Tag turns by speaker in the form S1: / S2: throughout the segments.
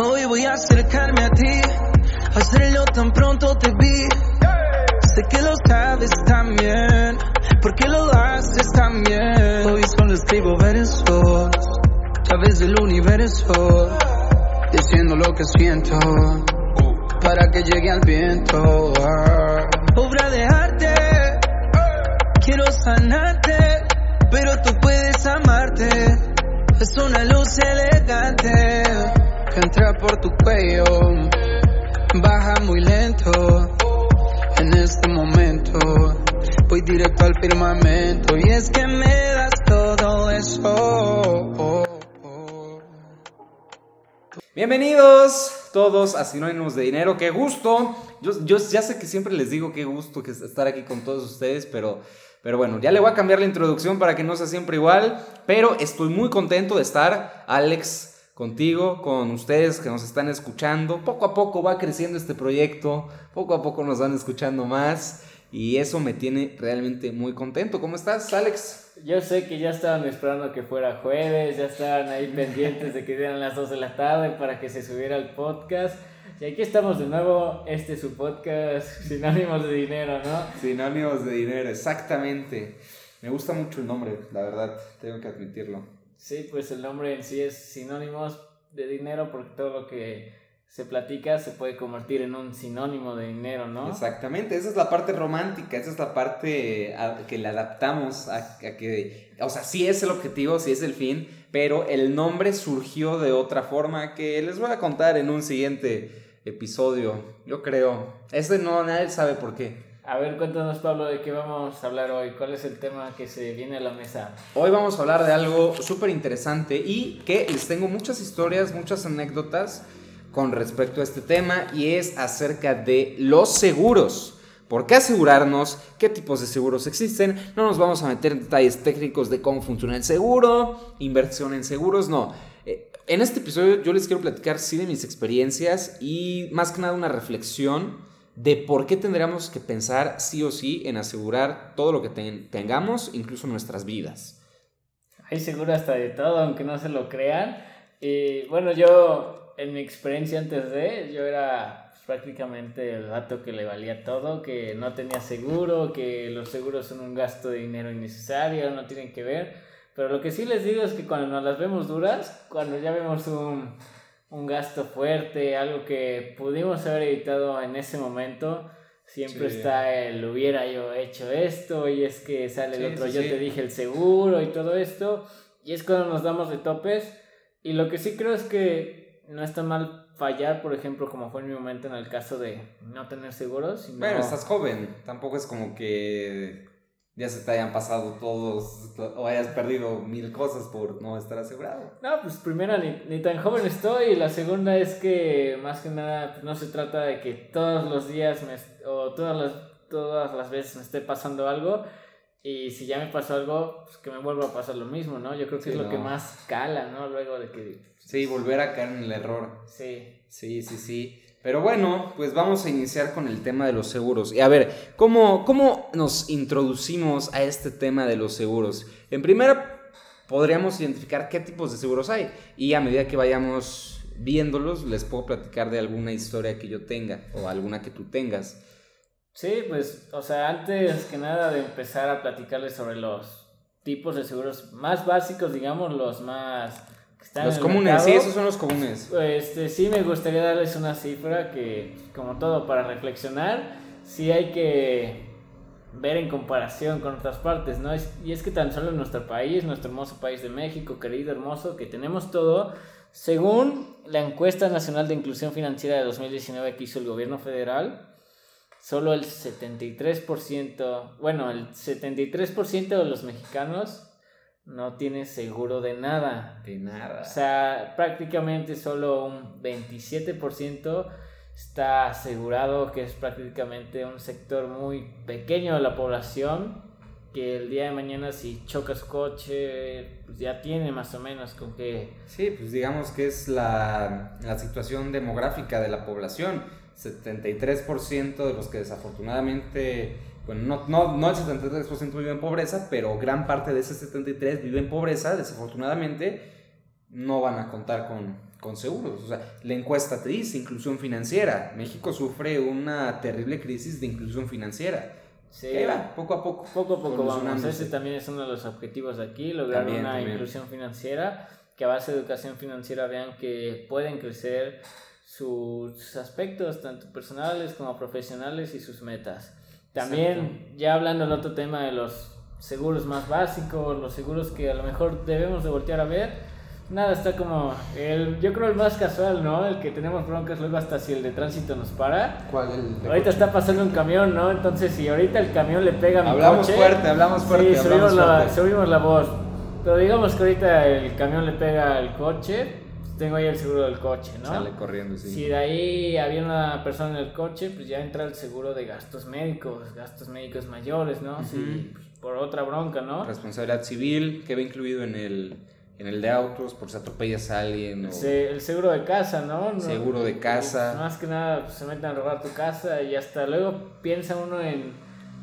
S1: Hoy voy a acercarme a ti, hacerlo tan pronto te vi. Sé que lo sabes también, porque lo haces también. Hoy solo escribo versos, a través del universo, diciendo lo que siento, para que llegue al viento. Obra de arte, quiero sanarte, pero tú puedes amarte. Es una luz elegante que por tu cuello, baja muy lento. En este momento voy directo al firmamento y es que me das todo eso.
S2: Bienvenidos todos a Sinónimos de Dinero, qué gusto. Yo, yo ya sé que siempre les digo qué gusto que es estar aquí con todos ustedes, pero, pero bueno, ya le voy a cambiar la introducción para que no sea siempre igual. Pero estoy muy contento de estar, Alex, contigo, con ustedes que nos están escuchando. Poco a poco va creciendo este proyecto, poco a poco nos van escuchando más y eso me tiene realmente muy contento. ¿Cómo estás, Alex?
S3: Yo sé que ya estaban esperando que fuera jueves, ya estaban ahí pendientes de que dieran las 2 de la tarde para que se subiera el podcast. Y aquí estamos de nuevo, este es su podcast, Sinónimos de Dinero, ¿no?
S2: Sinónimos de Dinero, exactamente. Me gusta mucho el nombre, la verdad, tengo que admitirlo.
S3: Sí, pues el nombre en sí es Sinónimos de Dinero porque todo lo que se platica se puede convertir en un sinónimo de dinero, ¿no?
S2: Exactamente, esa es la parte romántica, esa es la parte a, que le adaptamos a, a, que, o sea, sí es el objetivo, sí es el fin, pero el nombre surgió de otra forma que les voy a contar en un siguiente episodio, yo creo. Este no, nadie sabe por qué.
S3: A ver, cuéntanos Pablo de qué vamos a hablar hoy, cuál es el tema que se viene a la mesa.
S2: Hoy vamos a hablar de algo súper interesante y que les tengo muchas historias, muchas anécdotas con respecto a este tema y es acerca de los seguros. ¿Por qué asegurarnos? ¿Qué tipos de seguros existen? No nos vamos a meter en detalles técnicos de cómo funciona el seguro, inversión en seguros, no. Eh, en este episodio yo les quiero platicar sí de mis experiencias y más que nada una reflexión de por qué tendríamos que pensar sí o sí en asegurar todo lo que tengamos, incluso nuestras vidas.
S3: Hay seguro hasta de todo, aunque no se lo crean. Y bueno, yo en mi experiencia antes de, yo era prácticamente el gato que le valía todo, que no tenía seguro, que los seguros son un gasto de dinero innecesario, no tienen que ver. Pero lo que sí les digo es que cuando nos las vemos duras, cuando ya vemos un, un gasto fuerte, algo que pudimos haber evitado en ese momento, siempre está el hubiera yo hecho esto y es que sale el otro yo te dije el seguro y todo esto. Y es cuando nos damos de topes. Y lo que sí creo es que no está mal fallar, por ejemplo, como fue en mi momento en el caso de no tener seguros. Sino...
S2: Bueno, estás joven, tampoco es como que ya se te hayan pasado todos o hayas perdido mil cosas por no estar asegurado.
S3: No, pues primero ni, ni tan joven estoy y la segunda es que más que nada pues, no se trata de que todos los días me, o todas las, todas las veces me esté pasando algo. Y si ya me pasó algo, pues que me vuelva a pasar lo mismo, ¿no? Yo creo que es lo que más cala, ¿no? Luego de que
S2: Sí, volver a caer en el error.
S3: Sí.
S2: Sí, sí, sí. Pero bueno, pues vamos a iniciar con el tema de los seguros. Y a ver, ¿cómo, cómo nos introducimos a este tema de los seguros? En primera, podríamos identificar qué tipos de seguros hay. Y a medida que vayamos viéndolos, les puedo platicar de alguna historia que yo tenga o alguna que tú tengas.
S3: Sí, pues, o sea, antes que nada de empezar a platicarles sobre los tipos de seguros más básicos, digamos, los más
S2: los comunes, sí, esos son los comunes.
S3: Este, sí, me gustaría darles una cifra que, como todo, para reflexionar, sí hay que ver en comparación con otras partes, ¿no? y es que tan solo en nuestro país, nuestro hermoso país de México, querido, hermoso, que tenemos todo, según la encuesta nacional de inclusión financiera de 2019 que hizo el gobierno federal, solo el 73%, bueno, el 73% de los mexicanos no tiene seguro de nada.
S2: De nada.
S3: O sea, prácticamente solo un 27% está asegurado, que es prácticamente un sector muy pequeño de la población, que el día de mañana si chocas coche, pues ya tiene más o menos con qué...
S2: Sí, pues digamos que es la, la situación demográfica de la población. 73% de los que desafortunadamente bueno, no, no, no el 73% vive en pobreza, pero gran parte de ese 73% vive en pobreza, desafortunadamente, no van a contar con, con seguros. O sea, la encuesta te dice inclusión financiera. México sufre una terrible crisis de inclusión financiera.
S3: Sí,
S2: va, poco a poco.
S3: Poco a poco vamos. Ese también es uno de los objetivos de aquí, lograr
S2: También,
S3: una
S2: también.
S3: inclusión financiera, que a base de educación financiera vean que pueden crecer sus aspectos, tanto personales como profesionales y sus metas. También, ya hablando del otro tema de los seguros más básicos, los seguros que a lo mejor debemos de voltear a ver, nada, está como, el, yo creo el más casual, ¿no? El que tenemos broncas luego hasta si el de tránsito nos para.
S2: ¿Cuál? El de
S3: Ahorita
S2: coche?
S3: está pasando un camión, ¿no? Entonces, si ahorita el camión le pega a mi
S2: Hablamos
S3: coche...
S2: fuerte, hablamos fuerte,
S3: Sí,
S2: hablamos
S3: subimos la,
S2: fuerte.
S3: subimos la voz. Pero digamos que ahorita el camión le pega al coche, tengo ahí el seguro del coche, ¿no?
S2: Sale corriendo, sí.
S3: Si de ahí había una persona en el coche, pues ya entra el seguro de gastos médicos, gastos médicos mayores, ¿no? Si pues, por otra bronca, ¿no?
S2: Responsabilidad civil, que va incluido en el, en el de autos, por si atropellas a alguien. o-
S3: Se- el seguro de casa, ¿no? No-
S2: Seguro de casa.
S3: Más que nada pues, se meten a robar tu casa y hasta luego piensa uno en...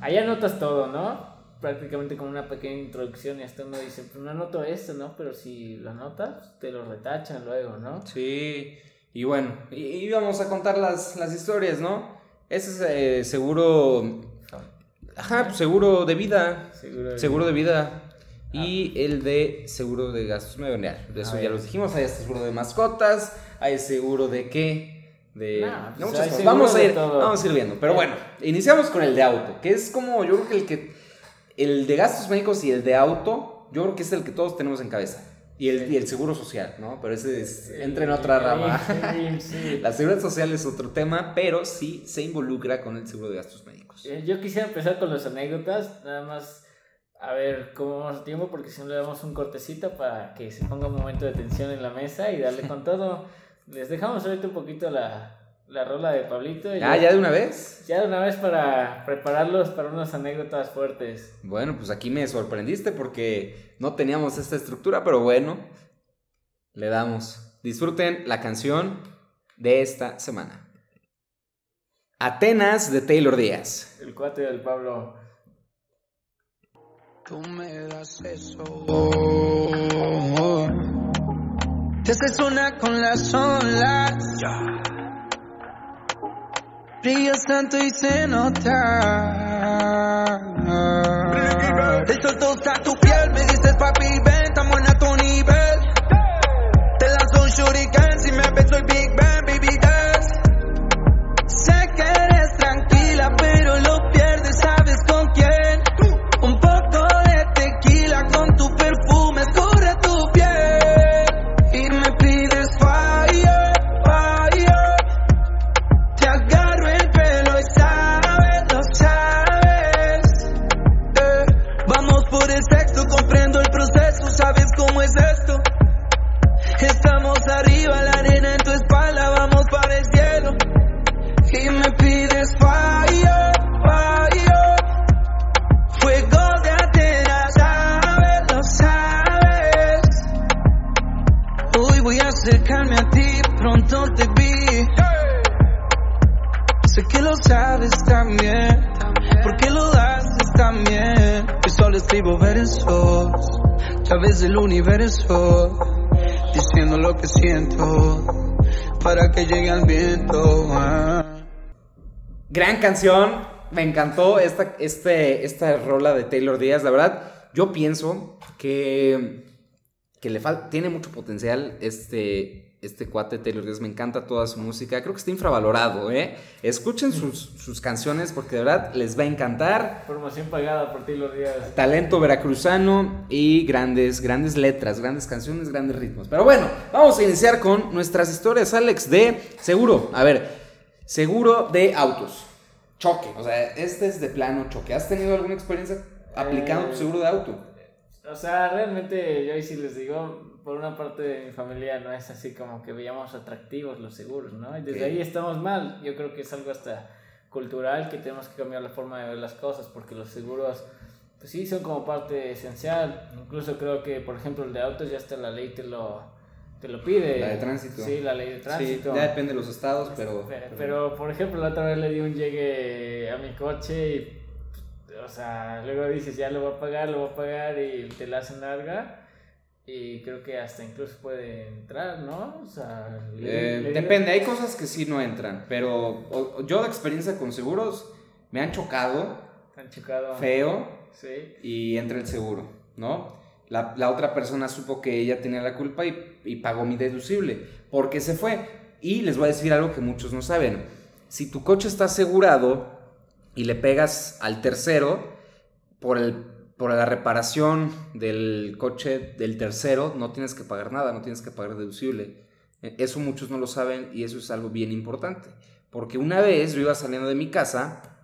S3: Allá notas todo, ¿no? Prácticamente como una pequeña introducción y hasta uno dice, pues no anoto esto, ¿no? Pero si lo anotas, te lo retachan luego, ¿no?
S2: Sí, y bueno, y, y vamos a contar las, las historias, ¿no? Ese es eh, seguro. Ajá, pues, seguro de vida.
S3: Seguro de
S2: Seguro de vida. Y el de seguro de gastos medio De eso
S3: A
S2: ya los dijimos. Hay seguro de mascotas. Hay seguro de qué. De, de
S3: pues
S2: muchas cosas. Vamos a, ir, vamos a ir viendo. Pero bueno, iniciamos con el de auto. Que es como, yo creo que el que. El de gastos médicos y el de auto, yo creo que es el que todos tenemos en cabeza. Y el, y el seguro social, ¿no? Pero ese es, entra en otra rama.
S3: Sí, sí.
S2: La seguridad social es otro tema, pero sí se involucra con el seguro de gastos médicos.
S3: Eh, Yo quisiera empezar con las anécdotas, nada más a ver cómo vamos a tiempo, porque si no le damos un cortecito para que se ponga un momento de tensión en la mesa y darle con todo. Les dejamos ahorita un poquito la, la rola de Pablito. y
S2: Ah, ya de una vez.
S3: Ya de una vez para prepararlos para unas anécdotas fuertes.
S2: Bueno, pues aquí me sorprendiste porque no teníamos esta estructura, pero bueno, le damos. Disfruten la canción de esta semana. Atenas de Taylor Díaz.
S3: El cuate del Pablo.
S1: Tú me das eso. Te haces una con las olas. Brillas tanto y se nota. El sol toca tu piel, me dices papi, ven, estamos en tu nivel. Te lanzo un shuriken si me ves soy Big
S2: canción, me encantó esta, este, esta rola de Taylor Díaz. La verdad, yo pienso que, que le tiene mucho potencial este, este cuate Taylor Díaz. Me encanta toda su música. Creo que está infravalorado, ¿eh? Escuchen sus, sus canciones porque de verdad les va a encantar.
S3: Promoción pagada por ti los días.
S2: Talento veracruzano y grandes, grandes letras, grandes canciones, grandes ritmos. Pero bueno, vamos a iniciar con nuestras historias, Alex, de seguro. A ver, seguro de autos. Choque. O sea, este es de plano choque. ¿Has tenido alguna experiencia aplicando tu
S3: Eh,
S2: seguro de auto?
S3: O sea, realmente yo ahí sí les digo, por una parte de mi familia no es así como que veíamos atractivos los seguros, ¿no? Y desde ahí estamos mal. Yo creo que es algo hasta cultural que tenemos que cambiar la forma de ver las cosas porque los seguros, pues sí, son como parte esencial. Incluso creo que, por ejemplo, el de autos ya hasta la ley te lo, te lo pide.
S2: La de tránsito.
S3: Sí, la ley de tránsito.
S2: Sí, ya depende de los estados, pero...
S3: Pe- Pero, por ejemplo, la otra vez le di un llegue a mi coche y, o sea, luego dices, ya lo voy a pagar, lo voy a pagar y te la hacen larga. Y creo que hasta incluso puede entrar, ¿no? O sea,
S2: Eh,
S3: le- le-
S2: depende, hay cosas que sí no entran, pero o yo de experiencia con seguros me han chocado
S3: Han chocado.
S2: feo
S3: Sí.
S2: y entra el seguro, ¿no? La, otra persona supo que ella tenía la culpa y, y pagó mi deducible, porque se fue. Y les voy a decir algo que muchos no saben. Si tu coche está asegurado y le pegas al tercero, por, el, por la reparación del coche del tercero, no tienes que pagar nada, no tienes que pagar deducible. Eh, Eso muchos no lo saben y eso es algo bien importante. Porque una vez yo iba saliendo de mi casa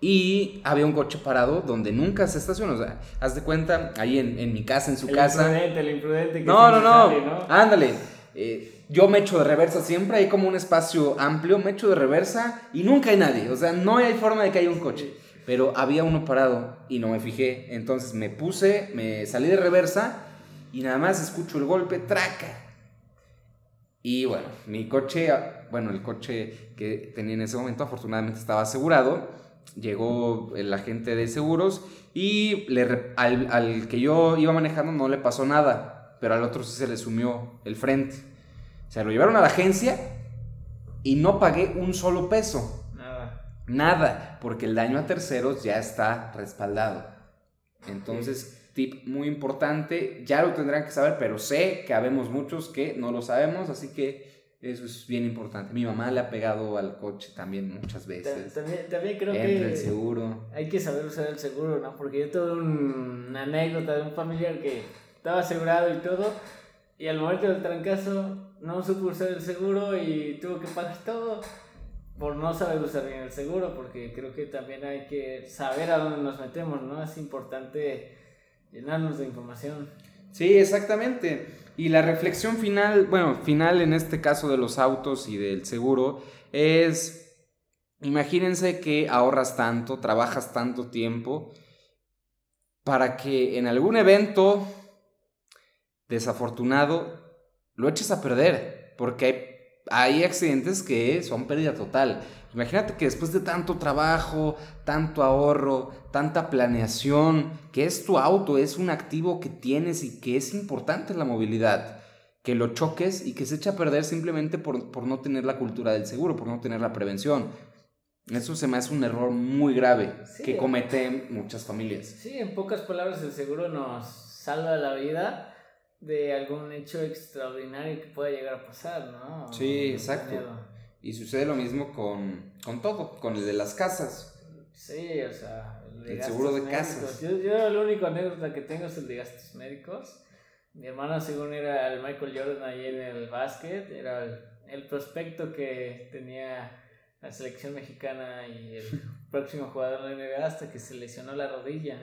S2: y había un coche parado donde nunca se estaciona. O sea, haz de cuenta, ahí en, en mi casa, en su
S3: el
S2: casa.
S3: imprudente, el imprudente que
S2: No, no, no.
S3: sale, ¿no?
S2: Ándale. Eh, yo me echo de reversa siempre, hay como un espacio amplio, me echo de reversa y nunca hay nadie. O sea, no hay forma de que haya un coche. Pero había uno parado y no me fijé. Entonces me puse, me salí de reversa y nada más escucho el golpe, traca. Y bueno, mi coche, bueno, el coche que tenía en ese momento afortunadamente estaba asegurado. Llegó el agente de seguros y le al, al que yo iba manejando no le pasó nada, pero al otro sí se le sumió el frente. Se lo llevaron a la agencia y no pagué un solo peso.
S3: Nada.
S2: Nada, porque el daño a terceros ya está respaldado. Entonces, tip muy importante, ya lo tendrán que saber, pero sé que habemos muchos que no lo sabemos, así que eso es bien importante. Mi mamá le ha pegado al coche también muchas veces.
S3: También, también creo
S2: Entra el
S3: que
S2: seguro.
S3: hay que saber usar el seguro, ¿no? Porque yo tuve un- una anécdota de un familiar que estaba asegurado y todo, y al momento del trancazo no supo usar el seguro y tuvo que pagar todo por no saber usar bien el seguro, porque creo que también hay que saber a dónde nos metemos, ¿no? Es importante llenarnos de información.
S2: Sí, exactamente. Y la reflexión final, bueno, final en este caso de los autos y del seguro, es, imagínense que ahorras tanto, trabajas tanto tiempo, para que en algún evento desafortunado lo eches a perder, porque hay, hay accidentes que son pérdida total. Imagínate que después de tanto trabajo, tanto ahorro, tanta planeación, que es tu auto, es un activo que tienes y que es importante en la movilidad, que lo choques y que se eche a perder simplemente por, por no tener la cultura del seguro, por no tener la prevención. Eso se me hace un error muy grave
S3: Sí.
S2: que cometen muchas familias.
S3: Sí, en pocas palabras, el seguro nos salva la vida de algún hecho extraordinario que pueda llegar a pasar, ¿no?
S2: Sí, exacto. Y sucede lo mismo con, con todo, con el de las casas.
S3: Sí, o sea, de
S2: El
S3: gastos
S2: seguro de
S3: médicos.
S2: casas.
S3: Yo, yo el único anécdota que tengo es el de gastos médicos. Mi hermano, según era el Michael Jordan ahí en el básquet, era el, el prospecto que tenía la selección mexicana y el próximo jugador de la NBA hasta que se lesionó la rodilla.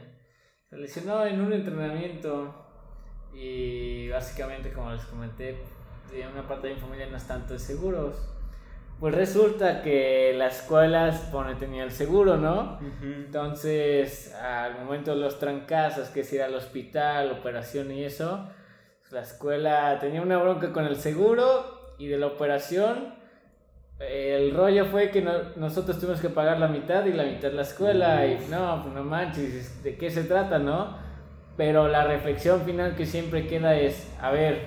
S3: Se lesionó en un entrenamiento y básicamente, como les comenté, una parte de mi familia no es tanto de seguros. Pues resulta que la escuela supone tenía el seguro, ¿no? Entonces, al momento de los trancazos, que es ir al hospital, operación y eso, la escuela tenía una bronca con el seguro y de la operación. El rollo fue que no- nosotros tuvimos que pagar la mitad y la mitad la escuela. Y no, pues no manches, ¿de qué se trata, no? Pero la reflexión final que siempre queda es: a ver,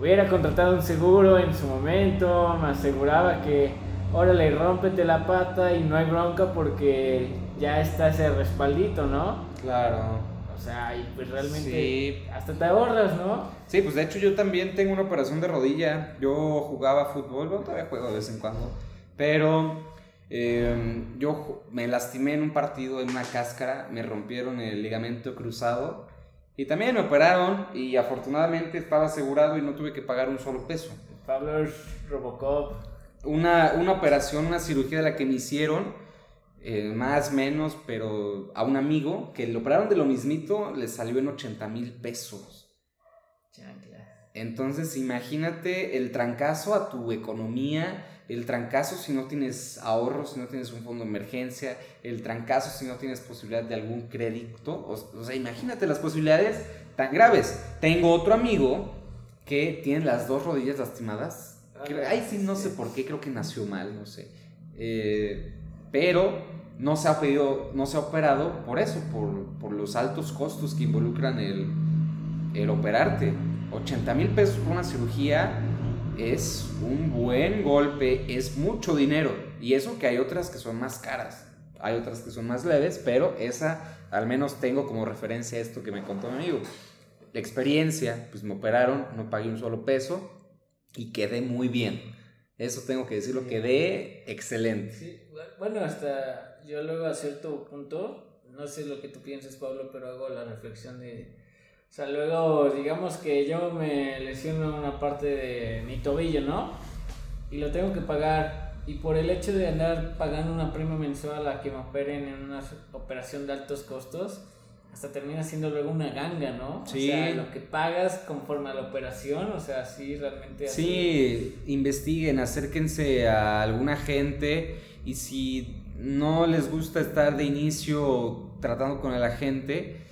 S3: hubiera contratado un seguro en su momento, me aseguraba que, órale, rómpete la pata y no hay bronca porque ya está ese respaldito, ¿no?
S2: Claro.
S3: O sea, y pues realmente
S2: Sí.
S3: hasta te ahorras, ¿no?
S2: Sí, pues de hecho yo también tengo una operación de rodilla. Yo jugaba fútbol, bueno, todavía juego de vez en cuando. Pero eh, yo me lastimé en un partido en una cáscara, me rompieron el ligamento cruzado. Y también me operaron y afortunadamente estaba asegurado y no tuve que pagar un solo peso.
S3: Pablo Robocop.
S2: Una, una operación, una cirugía de la que me hicieron, eh, más menos, pero a un amigo que le operaron de lo mismito, le salió en 80 mil pesos.
S3: Chanclas.
S2: Entonces, imagínate el trancazo a tu economía, el trancazo si no tienes ahorros, si no tienes un fondo de emergencia, el trancazo si no tienes posibilidad de algún crédito. O, o sea, imagínate las posibilidades tan graves. Tengo otro amigo que tiene las dos rodillas lastimadas. Creo- Ay, sí, no sé por qué, creo que nació mal, no sé. Eh, pero no se ha pedido, no se ha operado por eso, por, por los altos costos que involucran el, el operarte. 80 mil pesos por una cirugía es un buen golpe, es mucho dinero. Y eso que hay otras que son más caras. Hay otras que son más leves, pero esa al menos tengo como referencia esto que me contó mi amigo. La experiencia, pues me operaron, no pagué un solo peso y quedé muy bien. Eso tengo que decirlo, quedé excelente.
S3: Sí, bueno, hasta yo luego a cierto punto, no sé lo que tú piensas, Pablo, pero hago la reflexión de o sea, luego, digamos que yo me lesiono una parte de mi tobillo, ¿no? Y lo tengo que pagar. Y por el hecho de andar pagando una prima mensual a que me operen en una operación de altos costos, hasta termina siendo luego una ganga, ¿no? Sí. O sea, lo que pagas conforme a la operación, o sea, sí, realmente.
S2: Así. Sí, investiguen, acérquense a alguna gente y si no les gusta estar de inicio tratando con el agente,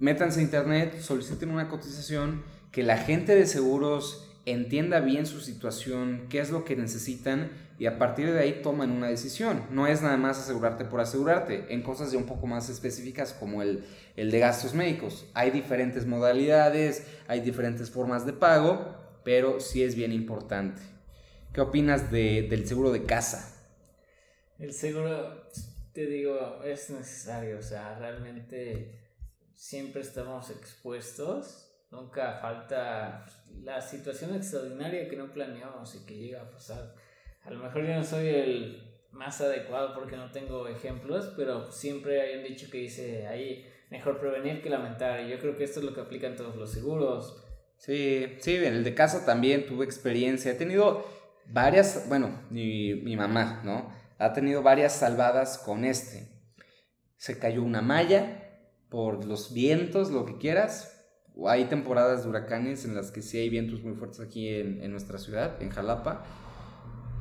S2: métanse a internet, soliciten una cotización, que la gente de seguros entienda bien su situación, qué es lo que necesitan y a partir de ahí toman una decisión. No es nada más asegurarte por asegurarte, en cosas ya un poco más específicas como el, el de gastos médicos. Hay diferentes modalidades, hay diferentes formas de pago, pero sí es bien importante. ¿Qué opinas de, del seguro de casa?
S3: El seguro, te digo, es necesario, o sea, realmente siempre estamos expuestos, nunca falta la situación extraordinaria que no planeamos y que llega a pasar. A lo mejor yo no soy el más adecuado porque no tengo ejemplos, pero siempre hay un dicho que dice ahí, mejor prevenir que lamentar, y yo creo que esto es lo que aplican todos los seguros.
S2: Sí, sí, en el de casa también tuve experiencia, he tenido varias, bueno, mi, mi mamá, ¿no? Ha tenido varias salvadas con este. Se cayó una malla, por los vientos, lo que quieras. Hay temporadas de huracanes en las que sí hay vientos muy fuertes aquí en, nuestra ciudad, en Jalapa.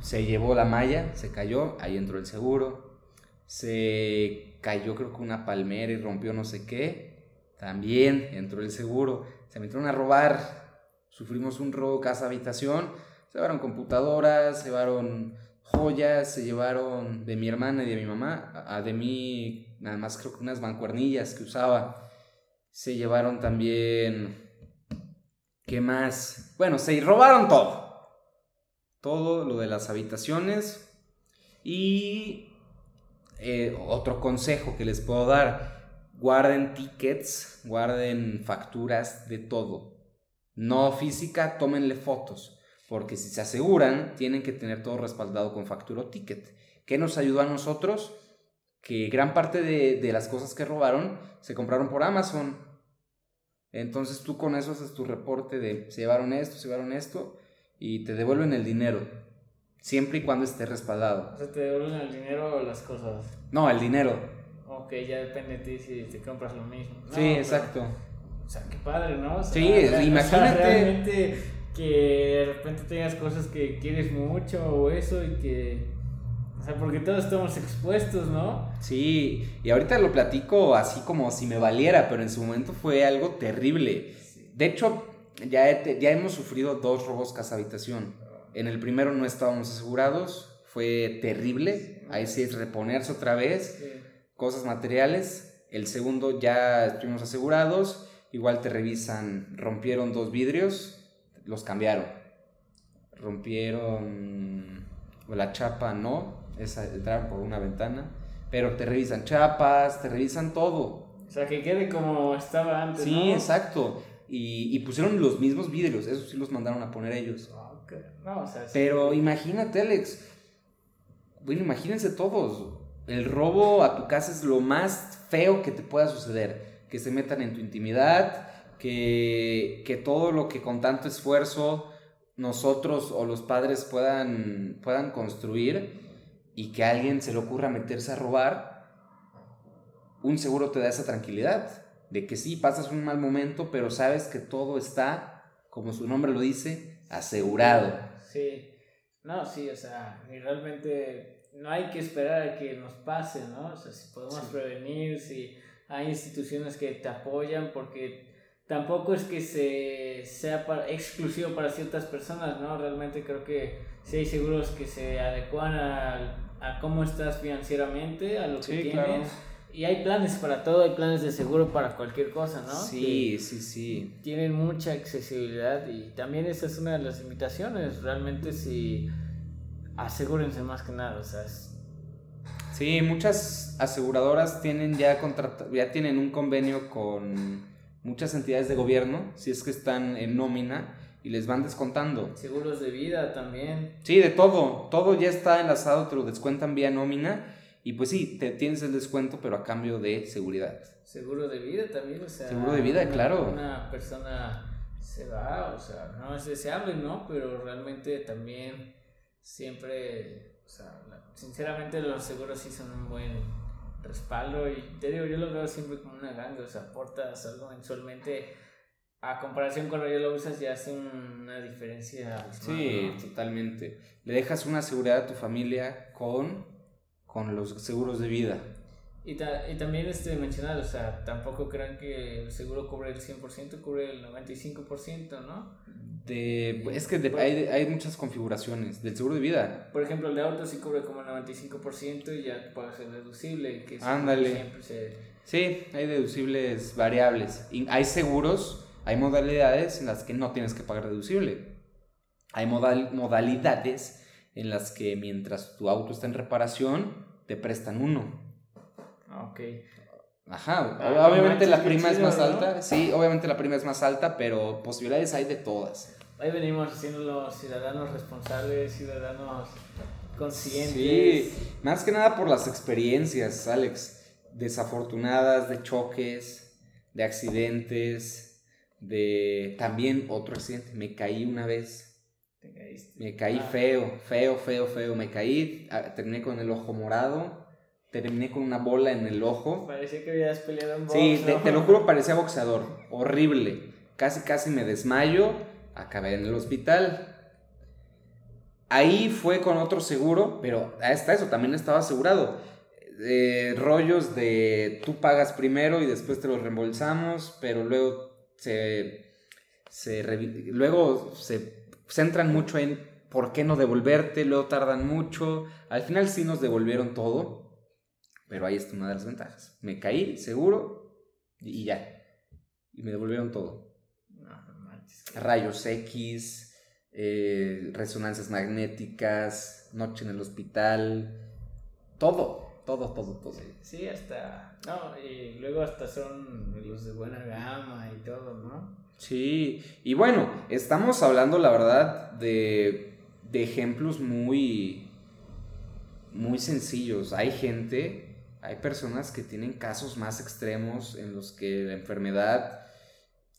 S2: Se llevó la malla, se cayó, ahí entró el seguro. Se cayó creo que una palmera y rompió no sé qué, también entró el seguro. Se metieron a robar, sufrimos un robo casa habitación, se llevaron computadoras, se llevaron joyas, se llevaron de mi hermana y de mi mamá, a de mí nada más creo que unas mancuernillas que usaba. Se llevaron también... ¿Qué más? Bueno, se robaron todo. Todo lo de las habitaciones. Y eh, otro consejo que les puedo dar. Guarden tickets, guarden facturas de todo. No física, tómenle fotos. Porque si se aseguran, tienen que tener todo respaldado con factura o ticket. ¿Qué nos ayudó a nosotros? Que gran parte de, las cosas que robaron se compraron por Amazon. Entonces tú con eso haces tu reporte de se llevaron esto, se llevaron esto y te devuelven el dinero. Siempre y cuando esté respaldado.
S3: O sea, te devuelven el dinero o las cosas.
S2: No, el dinero.
S3: Ok, ya depende de ti si te compras lo mismo.
S2: sí, exacto.
S3: O sea, qué padre, ¿no?
S2: sí, imagínate.
S3: realmente que de repente tengas cosas que quieres mucho o eso y que sea, porque todos estamos expuestos, ¿no?
S2: Sí, y ahorita lo platico así como si me valiera, pero en su momento fue algo terrible. De hecho, ya, ya hemos sufrido dos robos casa habitación. En el primero no estábamos asegurados, fue terrible. Ahí sí es reponerse otra vez, cosas materiales. El segundo ya estuvimos asegurados, igual te revisan, rompieron dos vidrios, los cambiaron. Rompieron la chapa, no, es entrar por una ventana, pero te revisan chapas, te revisan todo.
S3: O sea, que quede como estaba antes.
S2: Sí, exacto. Y, y, pusieron los mismos vidrios, eso sí los mandaron a poner ellos.
S3: Ah, no, o sea,
S2: pero imagínate, Alex. Bueno, imagínense todos. El robo a tu casa es lo más feo que te pueda suceder. Que se metan en tu intimidad, que, que todo lo que con tanto esfuerzo nosotros o los padres puedan, puedan construir y que a alguien se le ocurra meterse a robar, un seguro te da esa tranquilidad de que sí, pasas un mal momento, pero sabes que todo está, como su nombre lo dice, asegurado.
S3: Sí, no, sí, o sea, y realmente no hay que esperar a que nos pase, ¿no? O sea, si podemos prevenir, si hay instituciones que te apoyan, porque tampoco es que se sea para, exclusivo para ciertas personas, ¿no? Realmente creo que sí hay seguros que se adecuan al a cómo estás financieramente, a lo que tienes. Y hay planes para todo, hay planes de seguro para cualquier cosa, ¿no?
S2: Sí, sí, sí.
S3: Tienen mucha accesibilidad y también esa es una de las limitaciones. Realmente si asegúrense más que nada, o sea,
S2: Sí, muchas aseguradoras tienen ya ya tienen un convenio con muchas entidades de gobierno, si es que están en nómina y les van descontando.
S3: Seguros de vida también.
S2: Sí, de todo, todo ya está enlazado, te lo descuentan vía nómina y pues sí, te tienes el descuento pero a cambio de seguridad.
S3: Seguro de vida también, o sea.
S2: Seguro de vida, claro.
S3: Una persona se va, o sea, no es deseable, ¿no? Pero realmente también siempre, o sea, sinceramente los seguros sí son un buen respaldo y te digo, yo lo veo siempre como una ganga, o sea, aportas algo mensualmente a comparación con lo que lo usas ya hace una diferencia.
S2: Sí, totalmente. Le dejas una seguridad a tu familia con, con los seguros de vida.
S3: Y, y también este, mencionar, o sea, tampoco crean que el seguro cubre el 100%, cubre el 95%, ¿no?
S2: De, es que hay, hay, muchas configuraciones del seguro de vida.
S3: Por ejemplo, el de auto sí cubre como el 95% y ya puede ser deducible. Que
S2: Ándale.
S3: Siempre se...
S2: Sí, hay deducibles variables. Y hay seguros, hay modalidades en las que no tienes que pagar deducible. Hay modal, modalidades en las que mientras tu auto está en reparación, te prestan uno.
S3: Ok.
S2: Ajá, ah, obviamente la prima es más alta, sí, obviamente la prima es más alta, pero posibilidades hay de todas.
S3: Ahí venimos siendo los ciudadanos responsables, ciudadanos conscientes.
S2: Sí, más que nada por las experiencias, Alex, desafortunadas, de choques, de accidentes, de también otro accidente, me caí una vez.
S3: ¿Te caíste?
S2: Me caí ah. feo, feo, feo, feo, me caí, ah, terminé con el ojo morado terminé con una bola en el ojo.
S3: Parecía que habías peleado en box.
S2: Sí, te, lo juro, parecía boxeador. Horrible. Casi, casi me desmayo. Acabé en el hospital. Ahí fue con otro seguro, pero hasta eso también estaba asegurado. Eh, rollos de tú pagas primero y después te los reembolsamos, pero luego se, se luego se centran mucho en por qué no devolverte, luego tardan mucho. Al final sí nos devolvieron todo pero ahí está una de las ventajas. Me caí, seguro, y ya. Y me devolvieron todo. Rayos X, eh, resonancias magnéticas, noche en el hospital, todo, todo, todo, todo.
S3: Sí, hasta, no, y luego hasta son los de buena gama y todo, ¿no?
S2: Sí, y bueno, estamos hablando, la verdad, de, de ejemplos muy, muy sencillos. Hay gente hay personas que tienen casos más extremos en los que la enfermedad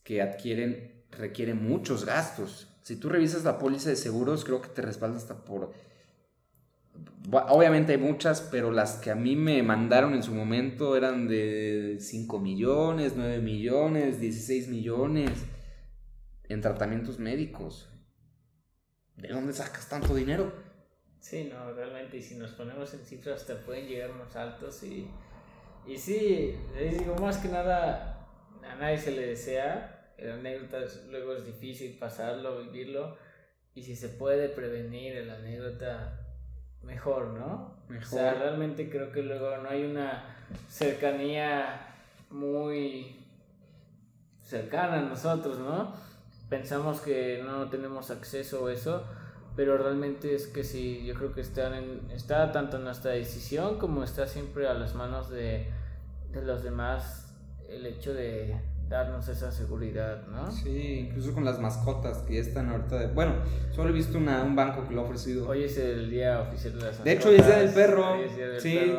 S2: que adquieren requiere muchos gastos. Si tú revisas la póliza de seguros, creo que te respalda hasta por... Obviamente hay muchas, pero las que a mí me mandaron en su momento eran de 5 millones, 9 millones, 16 millones en tratamientos médicos. ¿De dónde sacas tanto dinero?
S3: Sí, no, realmente, y si nos ponemos en cifras, hasta pueden llegar más altos. Y, y sí, les digo, más que nada, a nadie se le desea. El anécdota luego es difícil pasarlo, vivirlo. Y si se puede prevenir el anécdota, mejor, ¿no? Mejor. O sea, realmente creo que luego no hay una cercanía muy cercana a nosotros, ¿no? Pensamos que no tenemos acceso a eso pero realmente es que sí, yo creo que están en, está tanto en nuestra decisión como está siempre a las manos de, de los demás el hecho de darnos esa seguridad, ¿no?
S2: Sí, incluso con las mascotas que ya están ahorita. De, bueno, solo he visto una, un banco que lo ha ofrecido.
S3: Hoy es el día oficial de las mascotas.
S2: De hecho, es día del perro. sí.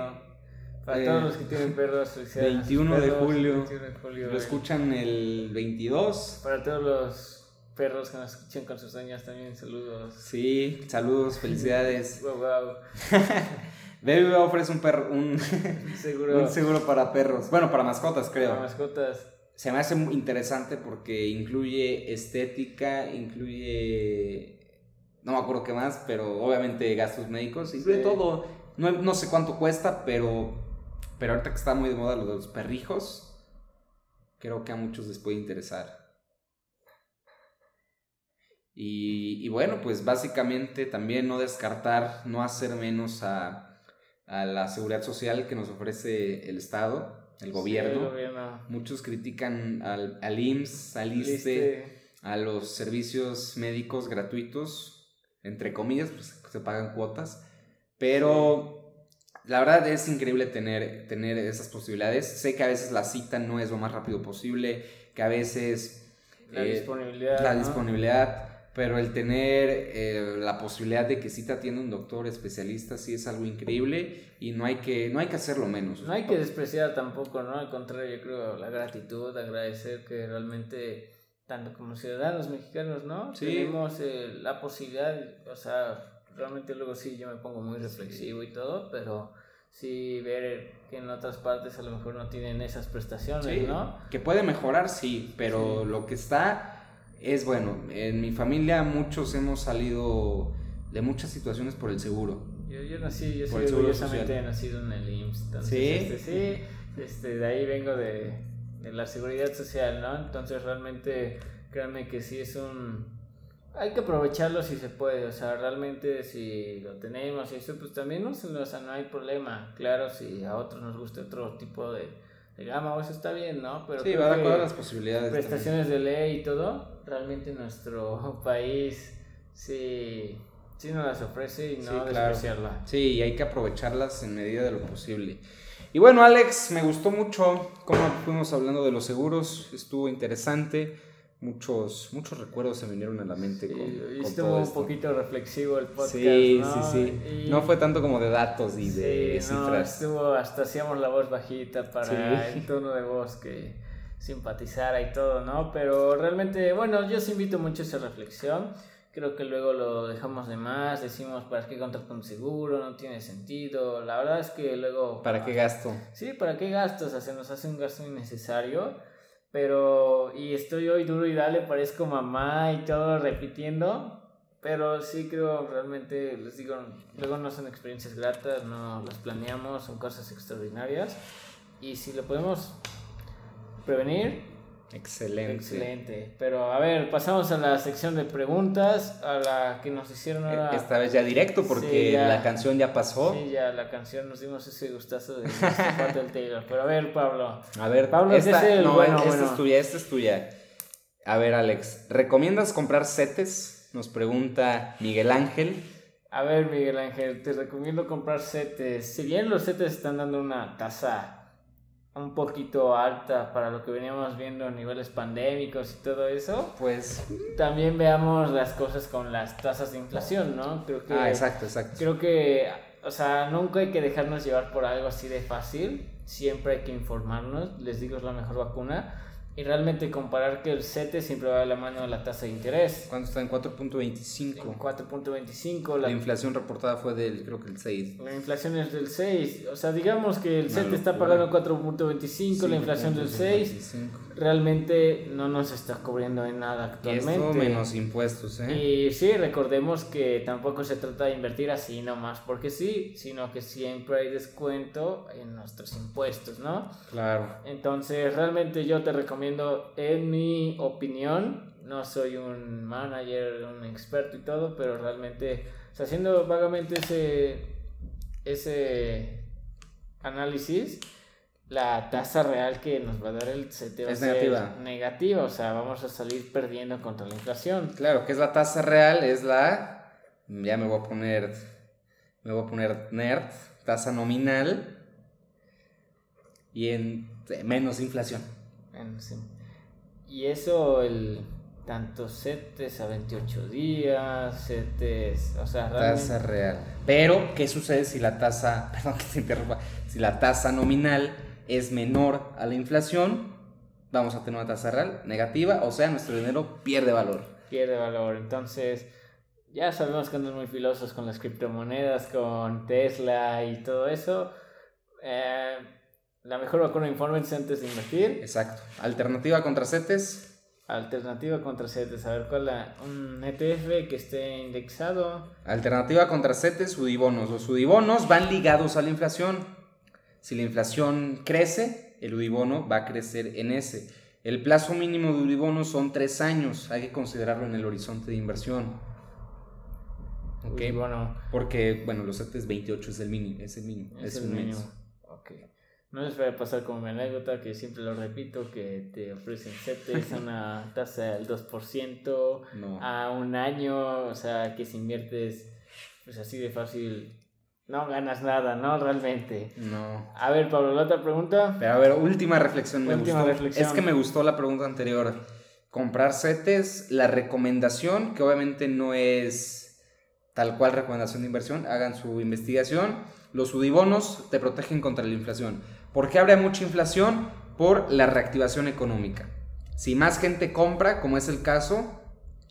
S3: Para todos eh, los que tienen perros,
S2: 21 de julio. 21 de julio. Lo escuchan el 22.
S3: Para todos los perros que nos escuchan con sus dueñas también, saludos.
S2: Sí, saludos, felicidades.
S3: wow, wow.
S2: Baby ofrece un perro, un seguro. un seguro para perros. Bueno, para mascotas, creo.
S3: Para mascotas.
S2: Se me hace interesante porque incluye estética, incluye. No me acuerdo qué más, pero obviamente gastos médicos, incluye todo. No, no, sé cuánto cuesta, pero. Pero ahorita que está muy de moda lo de los perrijos, creo que a muchos les puede interesar. Y, bueno, pues básicamente también no descartar, no hacer menos a, a la seguridad social que nos ofrece el Estado, el gobierno.
S3: Sí, el gobierno.
S2: Muchos critican al, al IMSS, al
S3: Viste,
S2: a los servicios médicos gratuitos, entre comillas, pues se pagan cuotas, pero la verdad es increíble tener, tener esas posibilidades. Sé que a veces la cita no es lo más rápido posible, que a veces
S3: La
S2: eh,
S3: disponibilidad.
S2: la
S3: ¿no?
S2: disponibilidad, pero el tener eh, la posibilidad de que sí te atienda un doctor especialista sí es algo increíble y no hay que, no hay que hacerlo menos.
S3: No hay que despreciar tampoco, ¿no? Al contrario, yo creo la gratitud, agradecer que realmente, tanto como ciudadanos mexicanos, ¿no?
S2: Sí.
S3: Tenemos eh, la posibilidad, o sea, realmente luego sí yo me pongo muy reflexivo y todo, pero sí ver que en otras partes a lo mejor no tienen esas prestaciones,
S2: Sí,
S3: ¿no?
S2: Que puede mejorar, sí, pero
S3: Sí.
S2: lo que está es bueno. En mi familia muchos hemos salido de muchas situaciones por el seguro.
S3: Yo, yo nací, yo soy orgullosamente
S2: social.
S3: nacido en el IMSS, entonces,
S2: ¿Sí?
S3: este, sí, este, de ahí vengo de, de la seguridad social, ¿no? Entonces realmente, créanme que sí es un... Hay que aprovecharlo si se puede, o sea, realmente si lo tenemos y eso, pues también no, o sea, no hay problema. Claro, si a otros nos gusta otro tipo de, de gama, o eso está bien, ¿no? Pero
S2: sí, va de acuerdo a las posibilidades. también.
S3: prestaciones de ley y todo, realmente nuestro país sí, sí nos las ofrece y no
S2: Sí, claro.
S3: despreciarla.
S2: Sí, y hay que aprovecharlas en medida de lo posible. Y bueno, Alex, me gustó mucho cómo fuimos hablando de los seguros, estuvo interesante. Muchos, muchos recuerdos se vinieron a la mente con,
S3: y
S2: con
S3: estuvo
S2: todo
S3: un
S2: esto.
S3: poquito reflexivo el podcast,
S2: sí,
S3: ¿no?
S2: sí, sí.
S3: Y-
S2: No fue tanto como de datos y de
S3: sí, no,
S2: cifras.
S3: estuvo, hasta hacíamos la voz bajita para
S2: Sí.
S3: el tono de voz que simpatizara y todo, ¿no? Pero realmente, bueno, yo os invito mucho a esa reflexión. Creo que luego lo dejamos de más, decimos, ¿para qué contratar un seguro? No tiene sentido. La verdad es que luego...
S2: ¿Para qué gasto?
S3: Sí, ¿para qué gastos? O sea, se nos hace un gasto innecesario. Pero, y estoy hoy duro y dale, parezco mamá y todo repitiendo. Pero sí creo realmente, les digo, luego no son experiencias gratas, no las planeamos, son cosas extraordinarias. Y si lo podemos prevenir,
S2: Excelente.
S3: excelente. Pero a ver, pasamos a la sección de preguntas, a la que nos hicieron ahora.
S2: Eh, Esta vez ya directo porque
S3: Sí, ya.
S2: la canción ya pasó.
S3: Sí, ya la canción nos dimos ese gustazo de del Taylor. Pero a ver, Pablo.
S2: A ver,
S3: Pablo,
S2: esta,
S3: es el
S2: no,
S3: bueno,
S2: esta
S3: bueno.
S2: es tuya, esta es tuya. A ver, Alex, ¿recomiendas comprar setes? Nos pregunta Miguel Ángel.
S3: A ver, Miguel Ángel, te recomiendo comprar setes. Si bien los setes están dando una tasa un poquito alta para lo que veníamos viendo a niveles pandémicos y todo eso,
S2: Pues.
S3: también veamos las cosas con las tasas de inflación, ¿no? Creo que
S2: Ah, exacto, exacto.
S3: Creo que, o sea, nunca hay que dejarnos llevar por algo así de fácil. Siempre hay que informarnos. Les digo, es la mejor vacuna. Y realmente comparar que el CETE siempre va de la mano de la tasa de interés.
S2: ¿Cuánto está en 4.25?
S3: En 4.25,
S2: La
S3: la,
S2: inflación reportada fue del, creo que el 6.
S3: la inflación es del 6. O sea, digamos que el
S2: Una
S3: CETE está pagando 4.25, la inflación del 6. Realmente no nos está cubriendo en nada
S2: Y
S3: actualmente.
S2: esto menos impuestos, ¿eh?
S3: Y sí, recordemos que tampoco se trata de invertir así nomás porque sí, sino que siempre hay descuento en nuestros impuestos, ¿no?
S2: Claro.
S3: Entonces, realmente yo te recomiendo, en mi opinión, no soy un manager, un experto y todo, pero realmente, o sea, haciendo vagamente ese, ese análisis, la tasa real que nos va a dar el CT va a ser
S2: negativa.
S3: negativa, o sea, vamos a salir perdiendo contra la inflación.
S2: Claro, que es la tasa real, es la. Ya me voy a poner. Me voy a poner nerd. Tasa nominal. Y en menos inflación.
S3: En-. Y eso, el tanto CETES a 28 días, CETES, o sea, realmente...
S2: Tasa real. Pero, ¿qué sucede si la tasa. Perdón que te interrumpa. Si la tasa nominal es menor a la inflación, vamos a tener una tasa real negativa, o sea, nuestro dinero pierde valor.
S3: pierde valor. Entonces, ya sabemos que andan muy filosos con las criptomonedas, con Tesla y todo eso. Eh, la mejor vacuna, infórmense antes de invertir.
S2: Exacto. Alternativa contra CETES.
S3: Alternativa contra CETES, a ver cuál la, un ETF que esté indexado.
S2: Alternativa contra CETES, UDIBONOS. Los UDIBONOS van ligados a la inflación. Si la inflación crece, el UDIBONO va a crecer en ese. El plazo mínimo de UDIBONO son tres años. Hay que considerarlo en el horizonte de inversión. Ok.
S3: Bueno,
S2: Porque, bueno, los CETES 28 es el mínimo. Es el mínimo.
S3: es,
S2: Es,
S3: el mínimo. Ok. No les voy a pasar como mi anécdota, que siempre lo repito, que te ofrecen CETES a una tasa del 2%,
S2: No.
S3: a un año, o sea, que si inviertes pues así de fácil, no ganas nada, ¿no? Realmente.
S2: No.
S3: A ver, Pablo, la otra pregunta.
S2: Pero a ver, última reflexión. Me
S3: Última
S2: gustó.
S3: reflexión.
S2: Es que me gustó la pregunta anterior. Comprar CETES, la recomendación, que obviamente no es tal cual recomendación de inversión, hagan su investigación. Los UDIBONOS te protegen contra la inflación. ¿Por qué habrá mucha inflación? Por la reactivación económica. Si más gente compra, como es el caso,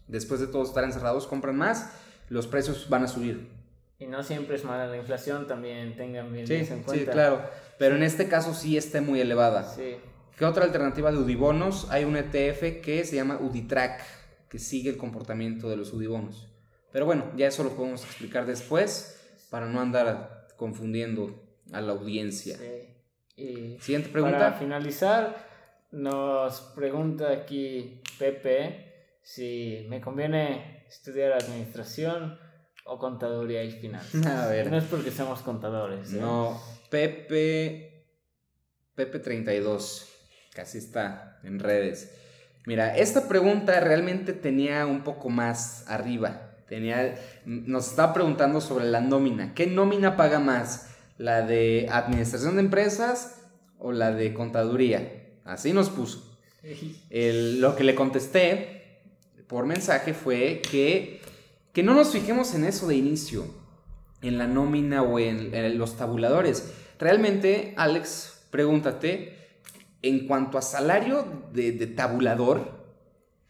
S2: después de todos estar encerrados, compran más, los precios van a subir.
S3: Y no siempre es mala la inflación, también tengan bien
S2: Sí,
S3: en
S2: sí,
S3: cuenta.
S2: claro. Pero en este caso sí está muy elevada.
S3: Sí.
S2: ¿Qué otra alternativa de UDIBONOS? Hay un ETF que se llama UDITRAC, que sigue el comportamiento de los UDIBONOS. Pero bueno, ya eso lo podemos explicar después para no andar confundiendo a la audiencia.
S3: sí. Y
S2: Siguiente
S3: Para
S2: pregunta.
S3: finalizar, nos pregunta aquí Pepe si me conviene estudiar administración o contaduría y finanzas.
S2: A ver.
S3: No es porque seamos contadores. ¿eh?
S2: No, Pepe. Pepe32. Casi está en redes. Mira, esta pregunta realmente tenía un poco más arriba. Tenía, nos estaba preguntando sobre la nómina. ¿Qué nómina paga más? ¿La de administración de empresas o la de contaduría? Así nos puso. El- lo que le contesté por mensaje fue que, que no nos fijemos en eso de inicio, en la nómina o en, en los tabuladores. Realmente, Alex, pregúntate, en cuanto a salario de, de tabulador,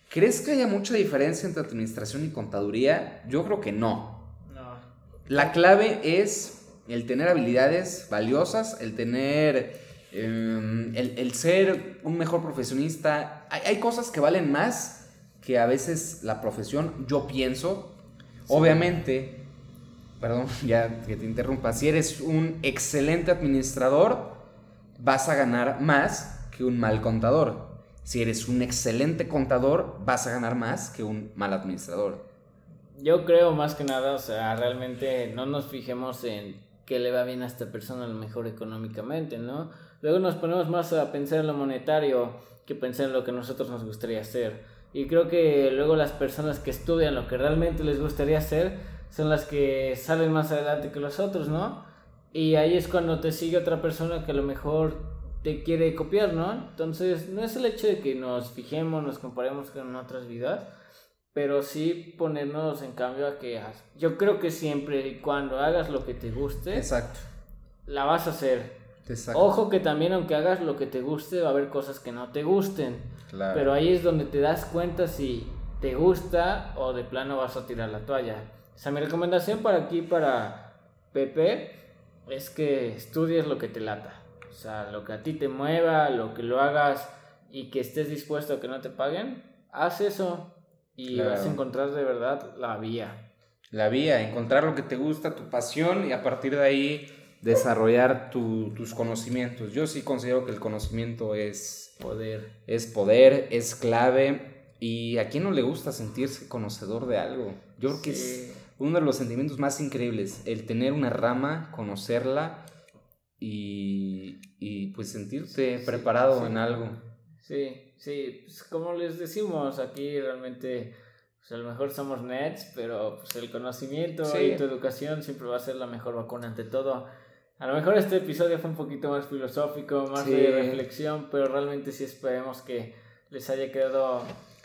S2: ¿crees que haya mucha diferencia entre administración y contaduría? Yo creo que no.
S3: No.
S2: La clave es el tener habilidades valiosas, el tener, eh, el, el ser un mejor profesionista. Hay, hay cosas que valen más que a veces la profesión, yo pienso. Obviamente, perdón, ya que te interrumpa, si eres un excelente administrador, vas a ganar más que un mal contador. Si eres un excelente contador, vas a ganar más que un mal administrador.
S3: Yo creo más que nada, o sea, realmente no nos fijemos en qué le va bien a esta persona a lo mejor económicamente, ¿no? Luego nos ponemos más a pensar en lo monetario que pensar en lo que nosotros nos gustaría hacer. Y creo que luego las personas que estudian lo que realmente les gustaría hacer son las que salen más adelante que los otros, ¿no? Y ahí es cuando te sigue otra persona que a lo mejor te quiere copiar, ¿no? Entonces, no es el hecho de que nos fijemos, nos comparemos con otras vidas, pero sí ponernos en cambio a que haz- yo creo que siempre y cuando hagas lo que te guste,
S2: Exacto.
S3: la vas a hacer.
S2: Exacto.
S3: Ojo que también aunque hagas lo que te guste, va a haber cosas que no te gusten.
S2: Claro.
S3: Pero ahí es donde te das cuenta si te gusta o de plano vas a tirar la toalla. O sea, mi recomendación para aquí, para Pepe, es que estudies lo que te lata. O sea, lo que a ti te mueva, lo que lo hagas y que estés dispuesto a que no te paguen, haz eso y
S2: Claro.
S3: vas a encontrar de verdad la vía.
S2: La vía, encontrar lo que te gusta, tu pasión y a partir de ahí desarrollar tu- tus conocimientos. Yo sí considero que el conocimiento es,
S3: Poder.
S2: es poder, es clave y a quién no le gusta sentirse conocedor de algo. Yo creo que es uno de los sentimientos más increíbles, el tener una rama, conocerla y, y pues sentirte
S3: Sí,
S2: preparado
S3: sí.
S2: en algo.
S3: Sí, sí, pues como les decimos, aquí realmente pues a lo mejor somos nets, pero pues el conocimiento
S2: Sí.
S3: y tu educación siempre va a ser la mejor vacuna ante todo. A lo mejor este episodio fue un poquito más filosófico, más
S2: Sí.
S3: de reflexión, pero realmente sí esperemos que les haya quedado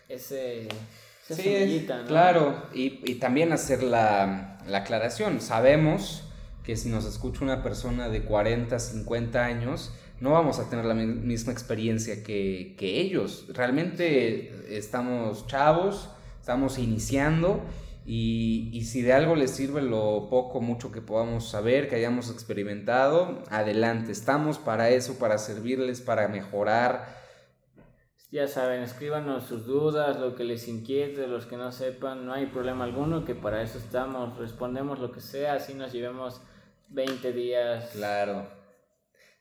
S3: ese, esa
S2: Sí,
S3: semillita, ¿no?
S2: claro, y, y también hacer la, la aclaración. Sabemos que si nos escucha una persona de 40, 50 años, no vamos a tener la mi- misma experiencia que, que ellos. Realmente estamos chavos, estamos iniciando y, y si de algo les sirve lo poco, mucho que podamos saber, que hayamos experimentado, adelante. Estamos para eso, para servirles, para mejorar.
S3: Ya saben, escríbanos sus dudas, lo que les inquiete, los que no sepan, no hay problema alguno, que para eso estamos, respondemos lo que sea, así nos llevemos 20 días.
S2: Claro.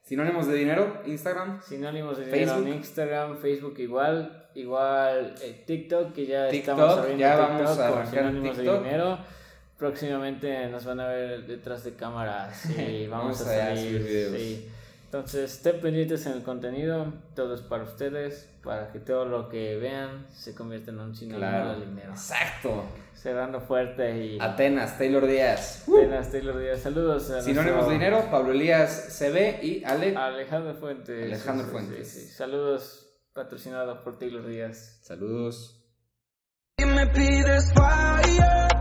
S2: Sinónimos de dinero, Instagram.
S3: Sinónimos de dinero en
S2: Facebook.
S3: Instagram, Facebook igual, igual eh, TikTok, que ya
S2: TikTok,
S3: estamos abriendo
S2: ya
S3: TikTok
S2: vamos a
S3: con sinónimos
S2: TikTok.
S3: de dinero. próximamente nos van a ver detrás de cámaras y vamos,
S2: Vamos
S3: a
S2: a
S3: salir.
S2: subir videos.
S3: sí. Entonces, estén pendientes en el contenido, todo es para ustedes, para que todo lo que vean se convierta en un sinónimo
S2: Claro.
S3: de dinero.
S2: Exacto.
S3: Cerrando fuerte y
S2: Atenas, Taylor Díaz.
S3: Buenas, Taylor Díaz. Saludos a
S2: Sinónimos
S3: nuestro
S2: de dinero, Pablo Elías CB y Ale.
S3: Alejandro Fuentes.
S2: Alejandro
S3: sí,
S2: Fuentes.
S3: sí, sí. Saludos patrocinados por Taylor Díaz.
S2: Saludos.
S1: Y me pides fire.